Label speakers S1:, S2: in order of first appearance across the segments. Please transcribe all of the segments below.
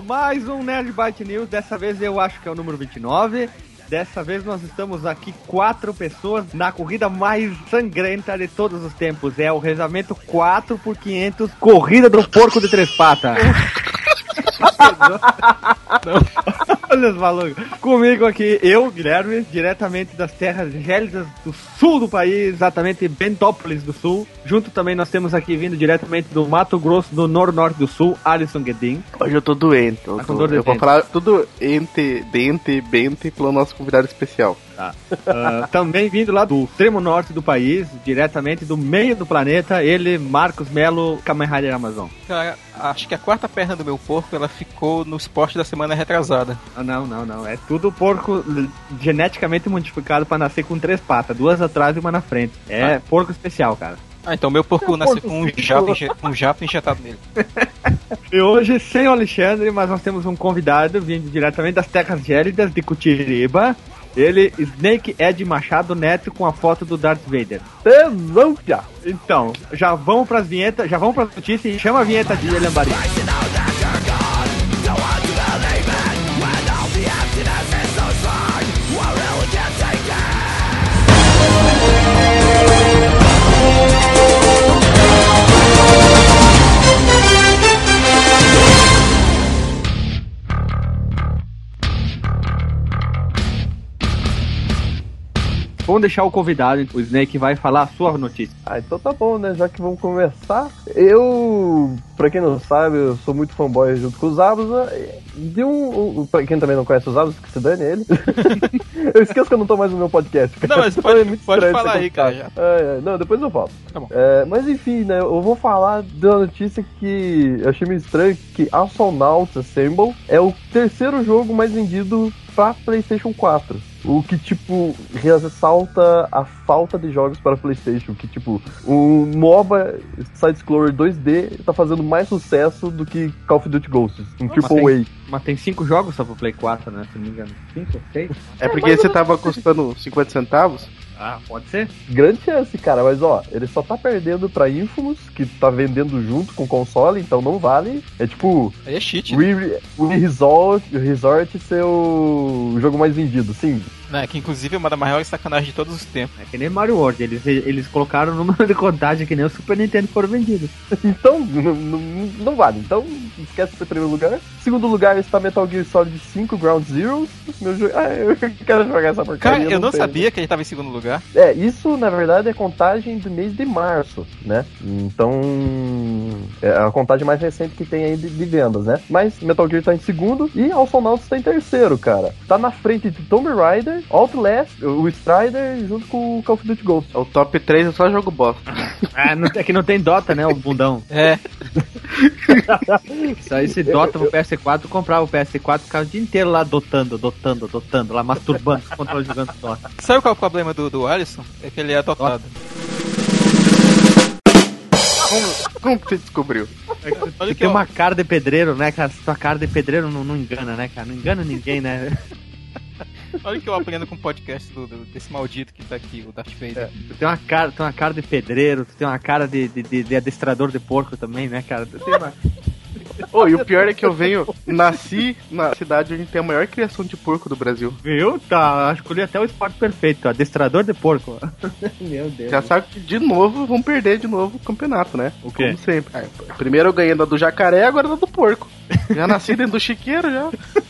S1: Mais um Nerd Byte News, dessa vez eu acho que é o número 29. Dessa vez nós estamos aqui quatro pessoas na corrida mais sangrenta de todos os tempos. É o rezamento 4 por 500 Corrida do Porco de Três Patas. Olha os malucos. Comigo aqui, eu, Guilherme, diretamente das terras gélidas do sul do país, exatamente Bentópolis do Sul. Junto também nós temos aqui, vindo diretamente do Mato Grosso do Nor-Norte do Sul, Alisson Guedin.
S2: Hoje eu tô doente. Eu,
S1: Tá
S2: tô- eu vou falar tudo ente, dente, bente pelo nosso convidado especial.
S1: Tá. Ah, também vindo lá do extremo norte do país, diretamente do meio do planeta, ele, Marcos Melo, Kamen Rider Amazon.
S3: Cara, acho que a quarta perna do meu porco ela ficou no esporte da semana retrasada.
S1: Ah, não, não, não. É tudo porco geneticamente modificado pra nascer com três patas, duas atrás e uma na frente. É porco especial, cara.
S3: Ah, então meu porco
S1: Meu
S3: nasceu com um jato, um jato injetado nele.
S1: E hoje, sem o Alexandre, mas nós temos um convidado vindo diretamente das terras gélidas de Cutiriba. Ele, Snake Ed Machado Neto, com a foto do Darth Vader. Então, já vamos pras vinhetas, já vamos pras notícias e chama a vinheta de Lambari. Vamos deixar o convidado, o Snake vai falar a sua notícia.
S4: Ah, então tá bom, né? Já que vamos começar. Eu, pra quem não sabe, eu sou muito fanboy junto com os Abusa. De um. um pra quem também não conhece os Abusa, que se dane ele. eu esqueço que eu não tô mais no meu podcast. cara.
S3: Não, mas pode-
S4: é muito
S3: pode falar aí, cara.
S4: É, é, não, depois eu falo.
S3: Tá bom.
S4: É, mas enfim, né? Eu vou falar de uma notícia que eu achei meio estranho: que Astronauts Assemble é o terceiro jogo mais vendido pra PlayStation 4. O que, tipo, ressalta a falta de jogos para PlayStation. Que, tipo, o MOBA Side-Scroller 2D tá fazendo mais sucesso do que Call of Duty Ghosts, um
S1: mas
S4: AAA.
S1: Mas tem cinco jogos só pro Play 4, né? Se não me engano. Cinco, seis?
S2: É porque você tava custando 50 centavos?
S1: Ah, pode ser?
S4: Grande chance, cara, mas ó, ele só tá perdendo pra Infamous, que tá vendendo junto com o console, então não vale. É tipo,
S3: Aí é cheat,
S4: Re- o Resort, Resort ser o jogo mais vendido, sim.
S3: né? Que inclusive é uma das maiores sacanagens de todos os tempos.
S1: É que nem Mario World, eles, eles colocaram o número de contagem que nem o Super Nintendo foram vendidos.
S4: Então, não, não, não vale. Então, esquece esse primeiro lugar. Segundo lugar está Metal Gear Solid 5 Ground Zeroes. Meu jogo. Ah, eu quero jogar essa porcaria.
S3: Cara, eu não
S4: tenho.
S3: sabia que ele tava em segundo lugar.
S4: É, isso na verdade é contagem do mês de março, né? Então, é a contagem mais recente que tem aí de, de vendas, né? Mas Metal Gear tá em segundo e Alphonauts tá em terceiro, cara. Tá na frente de Tomb Raider, Outlast, o Strider junto com o Call of Duty Ghost.
S2: É O top 3 é só jogo bosta.
S1: Ah, não, é que não tem Dota, né, o bundão.
S3: É,
S1: Só esse Dota pro PS4, comprava o PS4 ficava o dia inteiro lá dotando, dotando, dotando, lá masturbando com o controle jogando Dota.
S3: sabe qual é o problema do, do Alisson? É que ele é adotado.
S2: Como, como que você descobriu?
S3: Olha
S1: Você
S3: que
S1: tem uma cara de pedreiro, né, cara? Sua cara de pedreiro não, não engana, né, cara? Não engana ninguém, né?
S3: Olha que eu aprendo com o podcast do, do- desse maldito que tá aqui, o Darth Vader.
S1: Tu tem uma cara, tu tem uma cara de pedreiro, tu tem uma cara de, de, de- de adestrador de porco também, né, cara? Tu tem uma...
S2: Oh, e o pior é que eu venho, nasci na cidade onde tem a maior criação de porco do Brasil.
S1: Viu? Tá, escolhi até o esporte perfeito, adestrador de porco. Meu Deus.
S2: Já sabe que de novo vão perder de novo o campeonato, né?
S1: O quê?
S2: Como sempre. Ah, primeiro eu ganhei da do jacaré, agora da do porco. Já nasci dentro do chiqueiro já.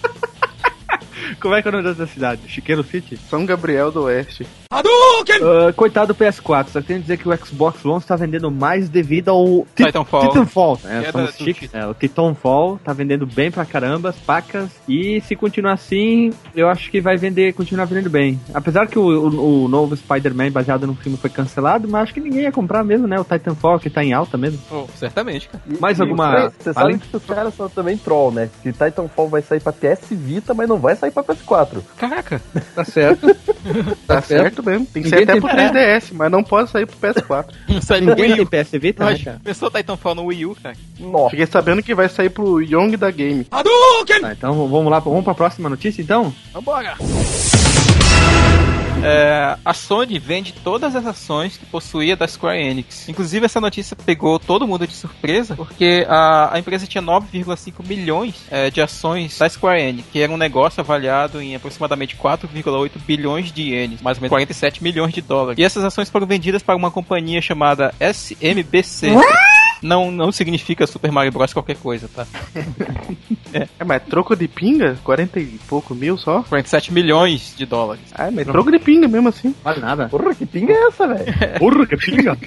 S1: Como é que é o nome dessa cidade? Chiqueiro City?
S2: São Gabriel do Oeste.
S1: Ah, coitado do PS4, só tenho que dizer que o Xbox One está vendendo mais devido ao Ti-
S3: Titanfall.
S1: Titanfall. É,
S3: Que é
S1: são
S3: da-
S1: os
S3: do
S1: chiques. É, o Titanfall tá vendendo bem pra caramba, as pacas. E se continuar assim, eu acho que vai vender, continuar vendendo bem. Apesar que o, o- o novo Spider-Man baseado no filme foi cancelado, mas acho que ninguém ia comprar mesmo, né? O Titanfall que tá em alta mesmo.
S3: Oh, certamente, cara.
S1: Mais
S4: E-
S1: alguma-
S4: Você
S1: Além-
S4: sabe que os caras são também troll, né? Que Titanfall vai sair pra PS Vita, mas não vai sair pra PS4.
S3: Caraca,
S1: Tá certo.
S2: Tá certo mesmo. Tem que ser
S1: Ninguém
S2: até
S1: tem-
S2: pro 3DS, mas não pode sair pro PS4.
S3: sai no
S1: ninguém
S3: Wii
S1: tem. PS Vita, né, cara?
S3: pensou Titanfall no Wii U, cara?
S4: Nossa.
S2: Fiquei sabendo que vai sair pro Young da Game.
S1: Tá, então vamos lá, vamos pra próxima notícia então?
S3: Vambora! É, a Sony vende todas as ações que possuía da Square Enix. Inclusive, essa notícia pegou todo mundo de surpresa, porque a, a empresa tinha 9,5 milhões é, de ações da Square Enix, que era um negócio avaliado em aproximadamente 4,8 bilhões de ienes, mais ou menos 47 milhões de dólares. E essas ações foram vendidas para uma companhia chamada SMBC. Não, não significa Super Mario Bros. qualquer coisa, tá?
S2: É, mas troco de pinga? 40 e pouco mil só?
S3: 47 milhões de dólares.
S2: Ah, mas troco de pinga mesmo assim.
S1: Vale nada.
S4: Porra, que pinga é essa, velho?
S1: Porra, que pinga.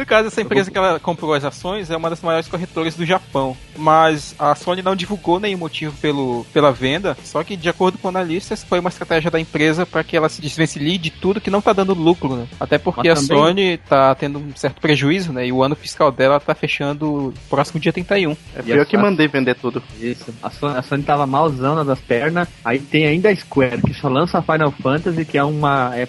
S3: No caso, essa empresa que ela comprou as ações é uma das maiores corretoras do Japão. Mas a Sony não divulgou nenhum motivo pelo, pela venda. Só que, de acordo com analistas, foi uma estratégia da empresa para que ela se desvencilhe de tudo que não tá dando lucro, né? Até porque
S1: Mas
S3: a
S1: também-
S3: Sony tá tendo um certo prejuízo, né? E o ano fiscal dela tá fechando próximo dia 31.
S2: É
S1: E
S2: eu
S1: a
S2: que mandei vender tudo.
S1: Isso. A Sony, a Sony tava malzona das pernas. Aí tem ainda a Square, que só lança Final Fantasy, que é uma. é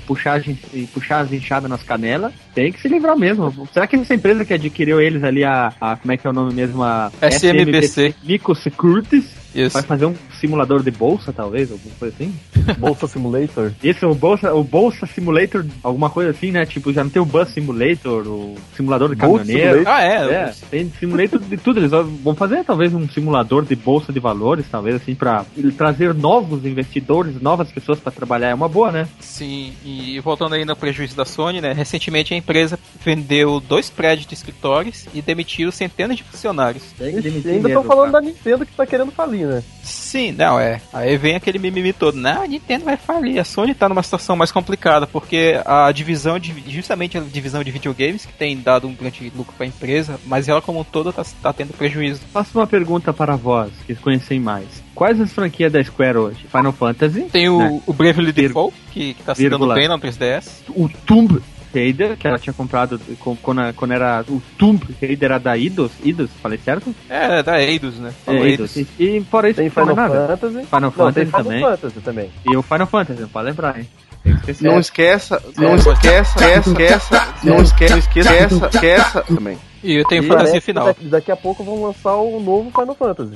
S1: e puxar as inchadas nas canelas. Tem que se livrar mesmo. Será que essa empresa que adquiriu eles ali, a. a- como é que é o nome mesmo? A
S3: SMBC.
S1: Nico Securities.
S3: Isso.
S1: Vai fazer um simulador de bolsa, talvez, alguma coisa assim?
S4: Bolsa Simulator.
S1: Esse, o Bolsa, o Bolsa Simulator, alguma coisa assim, né? Tipo, já não tem o Bus Simulator, o simulador de
S4: Bolsa
S1: caminhoneiro.
S4: Simulator.
S3: Ah, é.
S1: É, tem simulator de tudo. Eles vão fazer talvez um simulador de bolsa de valores, talvez assim, pra trazer novos investidores, novas pessoas pra trabalhar. É uma boa, né?
S3: Sim, e voltando aí no prejuízo da Sony, né? Recentemente a empresa vendeu dois prédios de escritórios e demitiu centenas de funcionários.
S4: Ixi, ainda estão falando da Nintendo que tá querendo falir, né?
S3: Sim, não, é. Aí vem aquele mimimi todo. Não, a Nintendo vai falir. A Sony tá numa situação mais complicada, porque a divisão de. Justamente a divisão de videogames, que tem dado um grande lucro pra empresa, mas ela como um todo tá, tá tendo prejuízo.
S1: Faço uma pergunta para vós, que conhecem mais. Quais as franquias da Square hoje? Final Fantasy,
S3: Tem o,
S1: né?
S3: o Bravely Default, que, que tá se dando bem no 3DS.
S1: o Tomb Raider, que ela tinha comprado com- quando, quando era o Tomb Raider era da Eidos, Eidos, falei certo?
S3: É, da Eidos, né? Falou
S1: É, Eidos. E, e fora isso,
S4: Tem Final. Fantasy.
S1: Final
S4: Não,
S1: Fantasy
S4: tem Final
S1: também.
S4: Fantasy também.
S1: E o Final Fantasy, pode lembrar, hein? Esquecer.
S2: Não esqueça, não
S3: É.
S2: esqueça, esqueça, esqueça, não esqueça, esqueça, esqueça também.
S3: E eu tenho
S4: E
S3: fantasia
S4: que
S3: final.
S4: Daqui, daqui a pouco vão lançar o novo Final Fantasy.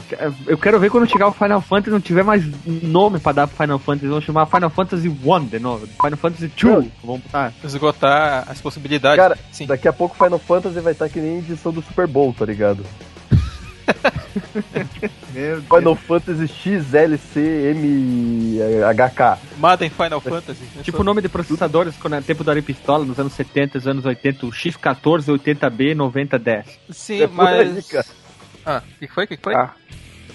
S1: Eu quero ver quando chegar o Final Fantasy não tiver mais nome pra dar pro Final Fantasy. Vão chamar Final Fantasy 1 de novo. Final Fantasy 2. Vamos botar.
S3: Esgotar as possibilidades.
S4: Cara,
S3: Sim.
S4: Daqui a pouco Final Fantasy vai estar que nem edição do Super Bowl, tá ligado? Final Fantasy XLCMHK.
S3: Madden Final Fantasy. né?
S1: Tipo o nome de processadores quando é tempo Ari Pistola, nos anos 70, nos anos 80, o X14, 80B, 9010.
S3: Sim,
S4: É aí,
S3: mas.
S4: cara.
S3: Ah, o que foi? O que foi?
S2: Ah.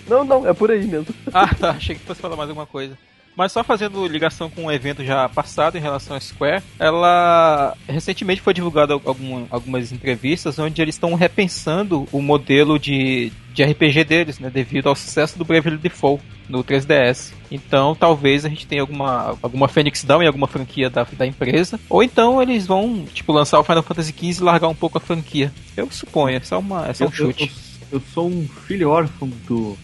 S4: Não, não, é por aí mesmo.
S3: Ah, tá. Achei que fosse falar mais alguma coisa. Mas só fazendo ligação com um evento já passado em relação à Square, ela recentemente foi divulgada algum, algumas entrevistas onde eles estão repensando o modelo de, de RPG deles, né, devido ao sucesso do Bravely Default no 3DS. Então, talvez a gente tenha alguma alguma Phoenix Down em alguma franquia da, da empresa, ou então eles vão tipo lançar o Final Fantasy XV e largar um pouco a franquia. Eu suponho, é só uma é só um
S1: Eu,
S3: chute.
S1: eu- eu sou um filho órfão do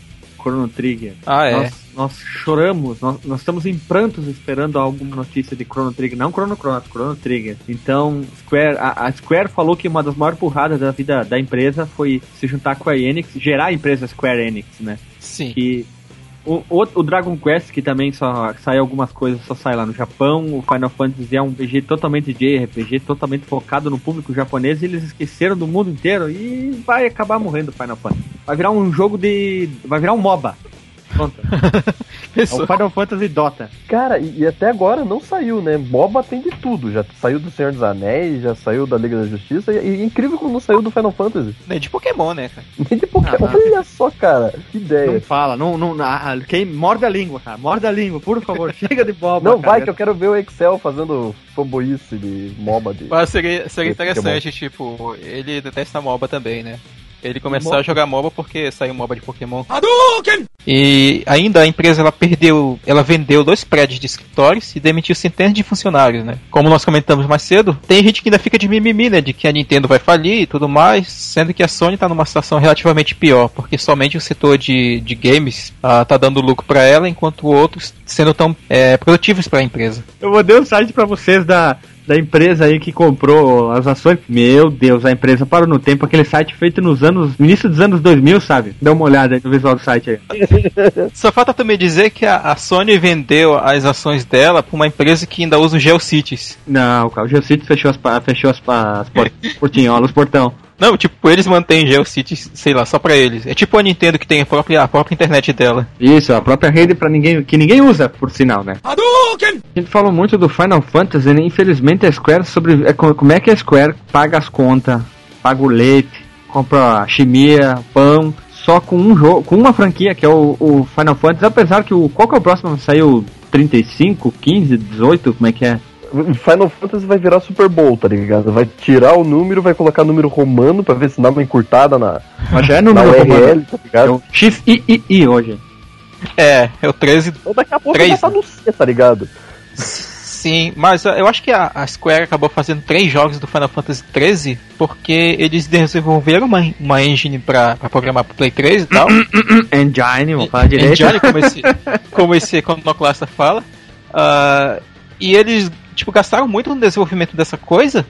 S1: Chrono Trigger.
S3: Ah, é.
S1: Nós, nós choramos, nós, nós estamos em prantos esperando alguma notícia de Chrono Trigger, não Chrono Cross, Chrono Trigger. Então, Square, a, a Square falou que uma das maiores burradas da vida da empresa foi se juntar com a Enix, gerar a empresa Square Enix, né?
S3: Sim.
S1: Que o, o, o Dragon Quest, que também só sai algumas coisas, só sai lá no Japão. O Final Fantasy é um RPG totalmente JRPG, totalmente focado no público japonês. E eles esqueceram do mundo inteiro e vai acabar morrendo o Final Fantasy. Vai virar um jogo de. Vai virar um MOBA. Pronto. É o Final Fantasy Dota.
S4: Cara, e, e até agora não saiu, né? MOBA tem de tudo. Já saiu do Senhor dos Anéis, já saiu da Liga da Justiça. E, e incrível como não saiu do Final Fantasy.
S3: Nem de Pokémon, né, cara?
S4: Nem de Pokémon.
S1: Ah,
S4: Olha só, cara. Que
S1: Não
S4: ideia.
S1: fala, não. não ah, quem, morde a língua, cara. Morde a língua, por favor. Chega de MOBA.
S4: Não,
S1: cara.
S4: vai que eu quero ver o Excel fazendo fanboyice de MOBA dele.
S3: Mas seria, seria interessante, tipo, ele detesta MOBA também, né? Ele começar a jogar MOBA porque saiu MOBA de Pokémon. E ainda a empresa ela perdeu, ela vendeu dois prédios de escritórios e demitiu centenas de funcionários, né? Como nós comentamos mais cedo, tem gente que ainda fica de mimimi, né? De que a Nintendo vai falir e tudo mais, sendo que a Sony tá numa situação relativamente pior, porque somente o setor de, de games ah, tá dando lucro para ela, enquanto outros sendo tão é, produtivos para a empresa.
S1: Eu mandei um site pra vocês da da empresa aí que comprou as ações. Meu Deus, a empresa parou no tempo, aquele site feito nos anos, no início dos anos 2000, sabe? Dá uma olhada aí no visual do site aí.
S3: Só falta também dizer que a, a Sony vendeu as ações dela pra uma empresa que ainda usa o GeoCities.
S1: Não, cara, o GeoCities fechou as, fechou as, as port- portinholas, os portão.
S3: Não, tipo, eles mantêm GeoCities, sei lá, só pra eles. É tipo a Nintendo que tem a própria, a própria internet dela.
S1: Isso, a própria rede para ninguém que ninguém usa, por sinal, né? A gente falou muito do Final Fantasy, né? Infelizmente a Square sobre é, co- como é que a Square paga as contas, paga o leite, compra chimia, pão, só com um jogo, com uma franquia que é o, o Final Fantasy, apesar que o qual que é o próximo saiu 35, 15, 18, como é que é?
S4: O Final Fantasy vai virar Super Bowl, tá ligado? Vai tirar o número, vai colocar número romano pra ver se dá uma encurtada na,
S1: Mas já é número
S4: URL,
S1: romano.
S4: tá
S1: É
S4: ligado?
S1: o XIII hoje.
S3: É, é o 13.
S4: Então daqui a pouco tá no C, tá ligado?
S3: Sim, mas uh, eu acho que a, a Square acabou fazendo três jogos do Final Fantasy 13 porque eles desenvolveram uma, uma engine pra, pra programar pro Play 3 e tal.
S1: Engine, vamos falar direito.
S3: Engine, como esse, como esse iconoclasta fala. Ah, e eles, tipo, gastaram muito no desenvolvimento dessa coisa.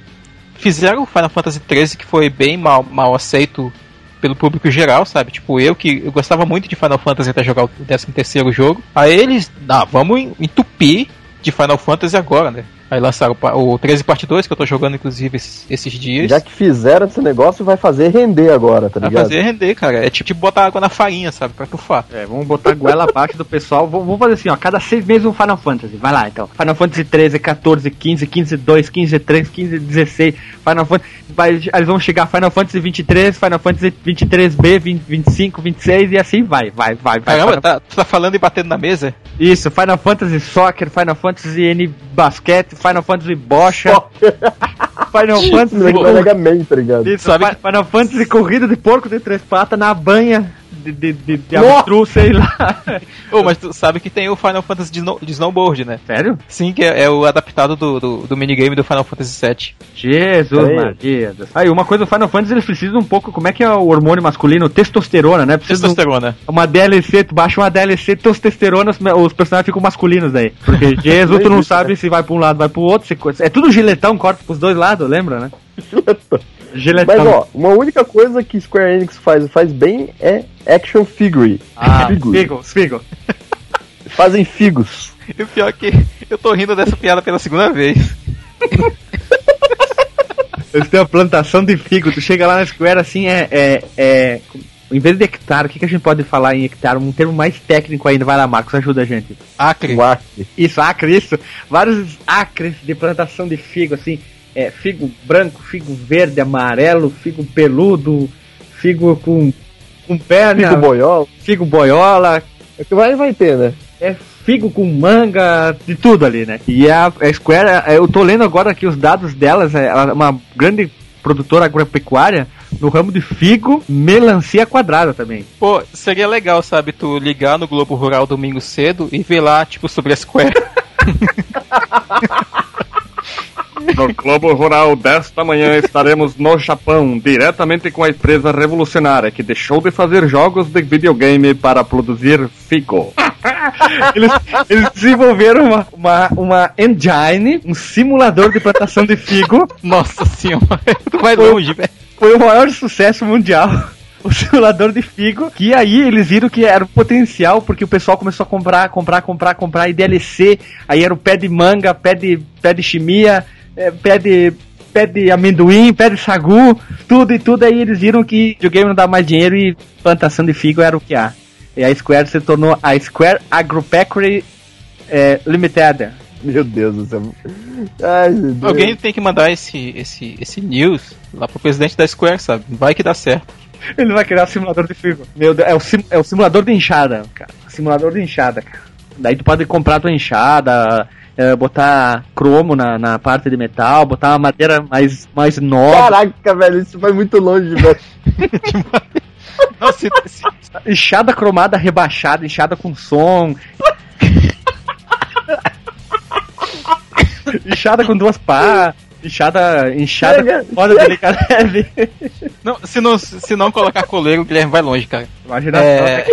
S3: Fizeram o Final Fantasy 13 que foi bem mal, mal aceito pelo público geral, sabe? Tipo, eu que eu gostava muito de Final Fantasy até jogar o 13 terceiro jogo. Aí eles, ah, vamos en- entupir de Final Fantasy agora, né? Aí lançaram o pa- o 13 parte 2, que eu tô jogando inclusive esses, esses dias.
S4: Já que fizeram esse negócio, vai fazer render agora, tá
S3: Vai
S4: ligado?
S3: fazer render, cara. É tipo, tipo botar água na farinha, sabe? Pra tufar.
S1: É, vamos botar a goela abaixo do pessoal. Vamos vamos fazer assim, ó. Cada seis meses um Final Fantasy. Vai lá, então. Final Fantasy 13, 14, 15, 15, 2, 15, 3, 15, 16. Final Fantasy. Vai, eles vão chegar Final Fantasy 23, Final Fantasy 23B, 20, 25, 26 e assim vai, vai, vai, vai.
S3: Caramba,
S1: Final-
S3: tá, tu tá falando e batendo na mesa?
S1: Isso, Final Fantasy Soccer, Final Fantasy N Basquete, Final Fantasy Bocha, Final Fantasy.
S4: Mega Man, tá ligado?
S1: Isso, Final Fantasy corrida de porco de três patas na banha de, de, de, de sei lá.
S3: Ô, mas tu sabe que tem o Final Fantasy de, snow- de Snowboard, né?
S1: Sério?
S3: Sim, que é, é o adaptado do, do, do minigame do Final Fantasy VII.
S1: Jesus,
S4: Aí.
S1: Maria. Aí, uma coisa, o Final Fantasy eles precisam um pouco, como é que é o hormônio masculino? Testosterona, né? Precisa de um-
S3: Testosterona.
S1: uma DLC, tu baixa uma DLC testosterona, os, os personagens ficam masculinos daí. Porque Jesus, tu não sabe se vai pra um lado, vai pro outro. se é tudo giletão, corta pros dois lados, lembra, né? Giletão.
S4: Mas ó, uma única coisa que Square Enix faz, faz bem é action figure.
S1: ah,
S4: Figure.
S1: Figos, Figos.
S4: Fazem figos.
S3: E o pior é que eu tô rindo dessa piada pela segunda vez.
S1: Eles têm uma plantação de figo. Tu chega lá na Square assim, é. é, é em vez de hectare, o que, que a gente pode falar em hectare? Um termo mais técnico ainda. Vai lá, Marcos, ajuda a gente.
S3: Acre.
S4: Acre.
S1: Isso, acre, isso. Vários acres de plantação de figo, assim. É, figo branco, figo verde, amarelo, figo peludo, figo com, com perna,
S4: Figo boiola.
S1: figo boiola,
S4: É que mais vai ter, né?
S1: é figo com manga, de tudo ali, né? E a, a Square, é, eu tô lendo agora aqui os dados delas, é ela é uma grande produtora agropecuária no ramo de figo, melancia quadrada também.
S3: Pô, seria legal, sabe, tu ligar no Globo Rural domingo cedo e ver lá, tipo, sobre a Square.
S5: No Globo Rural desta manhã estaremos no Japão, diretamente com a empresa revolucionária que deixou de fazer jogos de videogame para produzir figo.
S1: Eles, eles desenvolveram uma, uma, uma engine, um simulador de plantação de figo,
S3: Nossa senhora, tu vai
S1: Foi-
S3: longe, velho.
S1: foi o maior sucesso mundial. O simulador de figo, que aí eles viram que era o potencial, porque o pessoal começou a comprar, comprar, comprar, comprar, e DLC, aí era o pé de manga, pé de, pé de chimia, eh, pé de, pé de amendoim, pé de sagu, tudo e tudo, aí eles viram que videogame não dá mais dinheiro e plantação de figo era o que há. E a Square se tornou a Square Agropecuary eh, Limited.
S4: Meu Deus do céu. Ai, meu Deus.
S3: Alguém tem que mandar esse, esse, esse news lá pro presidente da Square, sabe? Vai que dá certo.
S1: Ele vai criar o simulador de figo. Meu Deus, é o, sim, é o simulador de enxada, cara. Simulador de enxada, cara. Daí tu pode comprar tua enxada, é, botar cromo na, na parte de metal, botar uma madeira mais, mais nova.
S4: Caraca, velho, isso vai muito longe, velho.
S3: Não, se, se-
S1: Enxada cromada rebaixada, enxada com som. enxada com duas pás. Enxada
S4: Chega,
S1: com foda delicadeve.
S3: não, se, não, se não colocar coleiro, o Guilherme vai longe, cara.
S1: Imagina
S3: É,
S1: só.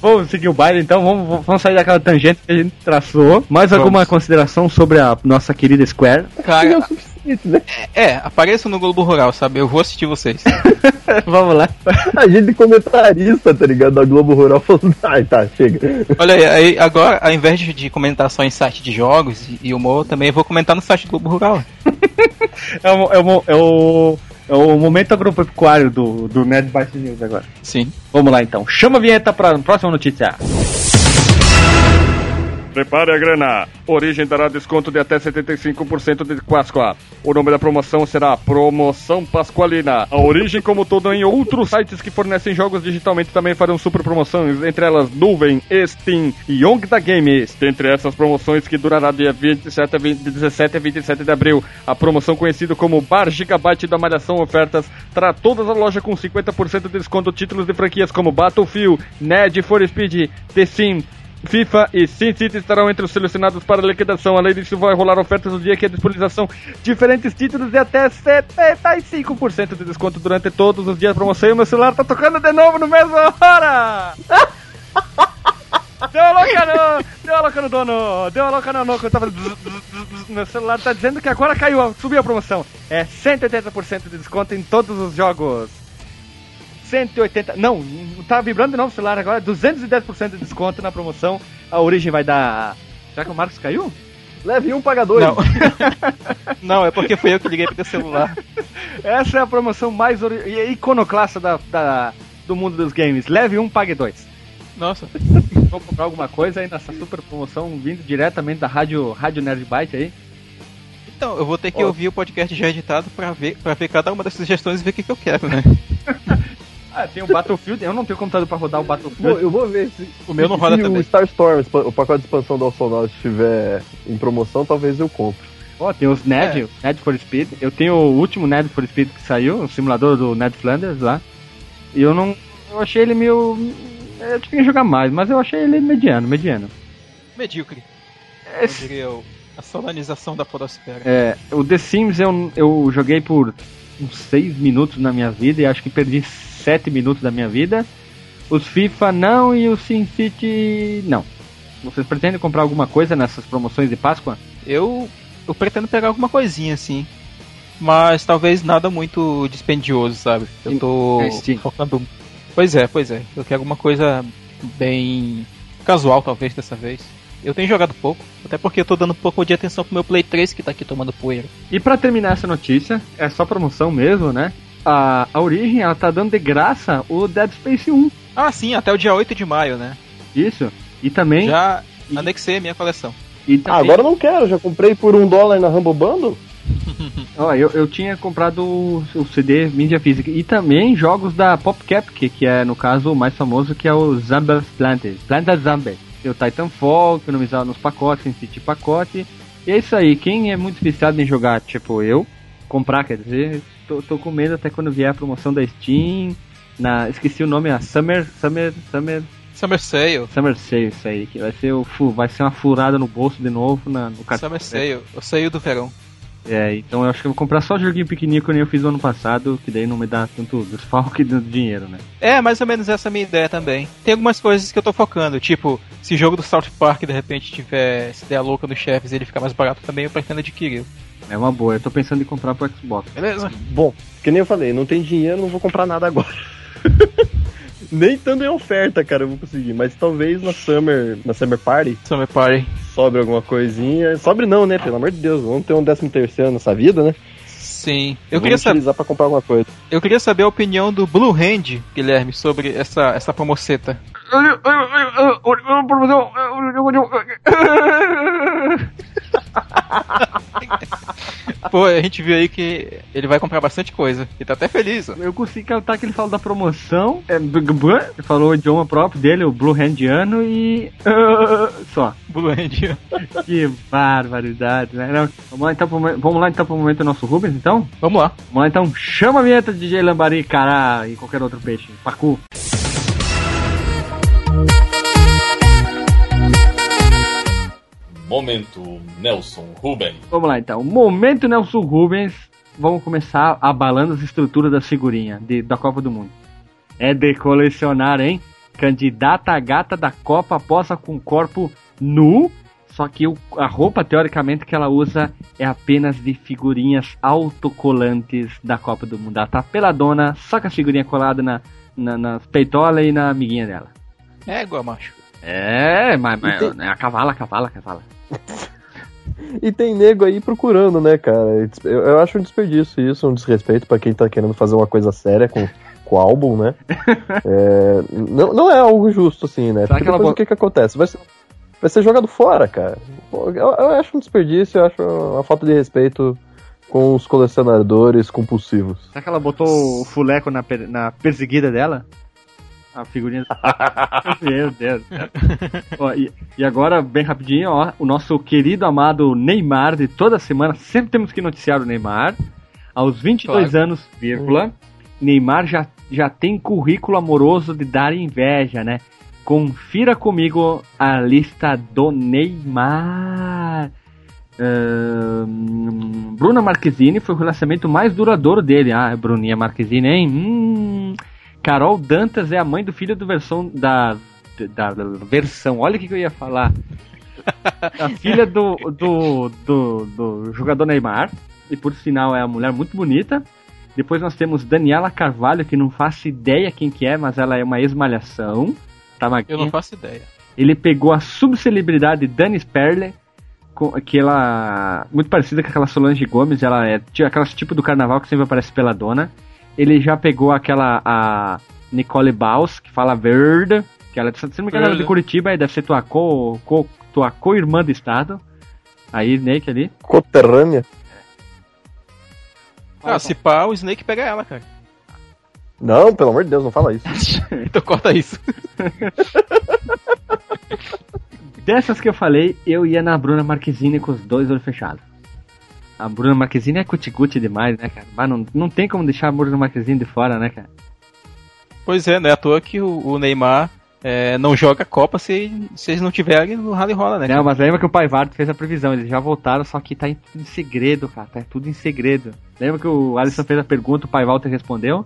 S1: Vamos seguir o baile então, vamos, vamos sair daquela tangente que a gente traçou. Mais
S3: Vamos.
S1: alguma consideração sobre a nossa querida Square?
S4: é o
S3: Cara,
S4: suficiente, né?
S3: é, apareça no Globo Rural, sabe? Eu vou assistir vocês.
S1: vamos lá.
S4: A gente comentarista, tá ligado? Da Globo Rural falando, ai, tá, chega.
S3: Olha aí, aí, agora, ao invés de de comentar só em site de jogos e, e humor, também vou comentar no site do Globo Rural.
S1: É o, é o, é o, é o momento agropecuário do, do Nerd Byte News agora.
S3: Sim.
S1: Vamos lá então. Chama a vinheta para próxima notícia.
S5: Prepare a grana. Origem dará desconto de até 75% de Páscoa. O nome da promoção será Promoção Pascualina. A Origem, como todo em outros sites que fornecem jogos digitalmente, também farão super promoções, entre elas Nuvem, Steam e Young da Games. Dentre essas promoções que durará dia 27 a 20, 17 a 27 de abril, a promoção conhecida como Bar Gigabyte da Malhação Ofertas terá todas a loja com 50% de desconto títulos de franquias como Battlefield, Need for Speed, The Sims, FIFA e SimCity estarão entre os selecionados para liquidação. Além disso, vai rolar ofertas no dia que a disponibilização diferentes títulos de até 75% de desconto durante todos os dias de promoção. E meu celular tá tocando de novo no mesmo hora! Deu a louca no, deu a louca no dono, deu a louca no que eu tava... Meu celular tá dizendo que agora caiu, subiu a promoção. É 180% de desconto em todos os jogos. 180. Não, tá vibrando de novo o celular agora. 210% de desconto na promoção. A Origem vai dar. Será que o Marcos caiu?
S4: Leve um, paga dois.
S3: Não. Não, é porque fui eu que liguei pro teu celular.
S1: Essa é a promoção mais ori- iconoclasta da, da- do mundo dos games. Leve um, pague dois.
S3: Nossa.
S1: Vou comprar alguma coisa aí nessa super promoção vindo diretamente da rádio, rádio Nerd Byte aí.
S3: Então, eu vou ter que
S4: Ó.
S3: ouvir o podcast já editado pra ver, pra ver cada uma das sugestões e ver o que, que eu quero, né?
S1: Ah, tem o Battlefield. Eu não tenho computador pra rodar o Battlefield.
S4: eu vou ver se,
S3: O meu não
S4: se
S3: roda
S4: o
S3: também.
S4: Star Storm, expa- o pacote de expansão do Alsonaut estiver em promoção, talvez eu compre.
S1: Ó, tem os Ned,
S3: É.
S1: o Ned for Speed. Eu tenho o último Ned for Speed que saiu, o simulador do Ned Flanders lá. E eu não. Eu achei ele meio. Eu tinha que jogar mais, mas eu achei ele mediano, mediano.
S3: Medíocre. Eu diria o- a solanização da podosfera.
S1: É, o The Sims eu, eu joguei por uns 6 minutos na minha vida e acho que perdi 7 minutos da minha vida. Os FIFA não e o SimCity não. Vocês pretendem comprar alguma coisa nessas promoções de Páscoa?
S3: Eu, eu pretendo pegar alguma coisinha assim. Mas talvez nada muito dispendioso, sabe? Eu tô
S1: É,
S3: focando. Pois é, pois é. Eu quero alguma coisa bem casual, talvez, dessa vez. Eu tenho jogado pouco, até porque eu tô dando pouco de atenção pro meu Play 3 que tá aqui tomando poeira.
S1: E pra terminar essa notícia, é só promoção mesmo, né? A, a Origem, ela tá dando de graça o Dead Space 1.
S3: Ah, sim, até o dia 8 de maio, né?
S1: Isso. E também.
S3: Já
S1: E-
S3: anexei a minha coleção.
S1: e
S4: Ah,
S1: também
S4: agora eu não quero, já comprei por um dólar na Rumble Bundle.
S1: Ó, eu, eu tinha comprado o, o CD mídia física. E também jogos da PopCap, que, que é, no caso, o mais famoso, que é o Zambas Planted. Planted Zambas. Tem o Titanfall, que economizava nos pacotes, em City pacote. E é isso aí. Quem é muito viciado em jogar, tipo eu, comprar, quer dizer, tô, tô com medo até quando vier a promoção da Steam. Na, esqueci o nome, a Summer, Summer, Summer,
S3: Summer Sale.
S1: Summer Sale, isso aí. Que vai ser, o, vai ser uma furada no bolso de novo na, no cartão.
S3: Summer Sale. O Sale do verão.
S1: É, então eu acho que eu vou comprar só joguinho pequenininho que nem eu fiz no ano passado, que daí não me dá tanto desfalque do dinheiro, né?
S3: É, mais ou menos essa é a minha ideia também. Tem algumas coisas que eu tô focando, tipo, se o jogo do South Park de repente tiver se der a louca nos chefes e ele ficar mais barato também, eu pretendo adquirir.
S1: É uma boa, eu tô pensando em comprar pro Xbox.
S3: Beleza?
S4: Bom, que nem eu falei, não tem dinheiro, não vou comprar nada agora. Nem estando em oferta, cara, eu vou conseguir. Mas talvez na Summer, na Summer Party
S3: Summer Party.
S4: sobre alguma coisinha. Sobre não, né? Pelo amor de Deus, vamos ter um 13 terceiro nessa vida, né?
S3: Sim. Eu
S4: Vamos
S3: queria, saber,
S4: pra comprar alguma coisa.
S3: eu queria saber a opinião do Blue Hand, Guilherme, sobre essa, essa promoceta. Pô, a gente viu aí que ele vai comprar bastante coisa. Ele tá até feliz, ó.
S1: Eu consegui captar que ele falou da promoção, é, ele falou o idioma próprio dele, o Blue Handiano e. ah, só.
S3: Blue Hand.
S1: Que barbaridade, né? Não, vamos, lá, então, vamos lá então pro momento do nosso Rubens, então?
S3: Vamos lá.
S1: Vamos lá então, chama a vinheta de DJ Lambari, Cará e qualquer outro peixe. Pacu.
S6: Momento Nelson Ruben.
S1: Vamos lá então. Momento Nelson Rubens. Vamos começar abalando as estruturas das figurinhas de, da Copa do Mundo. É de colecionar, hein? candidata a gata da Copa posa com corpo nu, só que o- a roupa, teoricamente, que ela usa é apenas de figurinhas autocolantes da Copa do Mundo. Ela tá peladona, só com as figurinhas coladas na, na, nas peitolas e na amiguinha dela.
S3: É igual, macho.
S1: É, mas, mas
S4: tem-
S1: a cavala, a cavala, a cavala.
S4: E tem nego aí procurando, né, cara? Eu, eu acho um desperdício isso, um desrespeito pra quem tá querendo fazer uma coisa séria com, com o álbum, né? É, não, não é algo justo, assim, né?
S1: Será
S4: Porque depois
S1: bo-
S4: o que que acontece? Vai ser, vai ser jogado fora, cara. Eu, eu acho um desperdício, eu acho uma falta de respeito com os colecionadores compulsivos.
S1: Será que ela botou o fuleco na, per- na perseguida dela? A figurinha. Meu Deus. Ó, e, e agora, bem rapidinho, ó, o nosso querido amado Neymar de toda semana, sempre temos que noticiar o Neymar. Aos 22 anos, vírgula, Neymar já, já tem currículo amoroso de dar inveja, né? Confira comigo a lista do Neymar. Bruna Marquezine foi o relacionamento mais duradouro dele. Ah, Bruninha Marquezine, hein? Hum. Carol Dantas é a mãe do filho do versão da, da, da versão. Olha o que, que eu ia falar. A filha do, do, do, do jogador Neymar. E por sinal é uma mulher muito bonita. Depois nós temos Daniela Carvalho, que não faço ideia quem que é, mas ela é uma ex-malhação. Tá
S3: Eu
S1: magrinha.
S3: não faço ideia.
S1: Ele pegou a subcelebridade Dani Sperle, com- que ela. Muito parecida com aquela Solange Gomes, ela é aquela tipo do carnaval que sempre aparece pela dona. Ele já pegou aquela. a Nicole Baus, que fala verde, que ela, se não me engano, ela é de
S3: Verde.
S1: Curitiba e deve ser tua co, co, tua co-irmã do estado. Aí, Snake ali.
S4: Coterrânea?
S3: Ah, se pá, o Snake pega ela, cara.
S4: Não, pelo amor de Deus, não fala isso.
S3: então corta isso.
S1: Dessas que eu falei, eu ia na Bruna Marquezine com os dois olhos fechados. A Bruna Marquezine é cuticute demais, né, cara? Mas não, não tem como deixar a Bruna Marquezine de fora, né, cara?
S3: Pois é, não é à toa que o, o Neymar é, não joga Copa se, se eles não tiverem no rally rola, né?
S1: Não, mas lembra que o Pai Varto fez a previsão, eles já voltaram, só que tá em, em segredo, cara, tá tudo em segredo. Lembra que o Alisson fez a pergunta, o Pai Walter respondeu?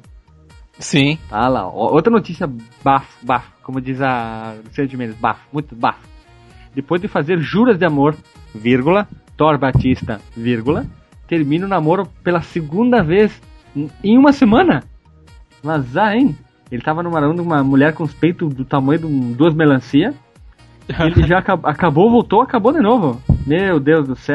S3: Sim.
S1: Tá lá, outra notícia bafo, bafo, como diz a Luciana de Mendes, bafo, muito bafo. Depois de fazer juras de amor, vírgula, Thor Batista, vírgula, termina o namoro pela segunda vez em- uma semana. Vazar, hein? Ele tava namorando uma mulher com os peitos do tamanho de um- duas melancia. Ele já acab- acabou, voltou, acabou de novo. Meu Deus do céu.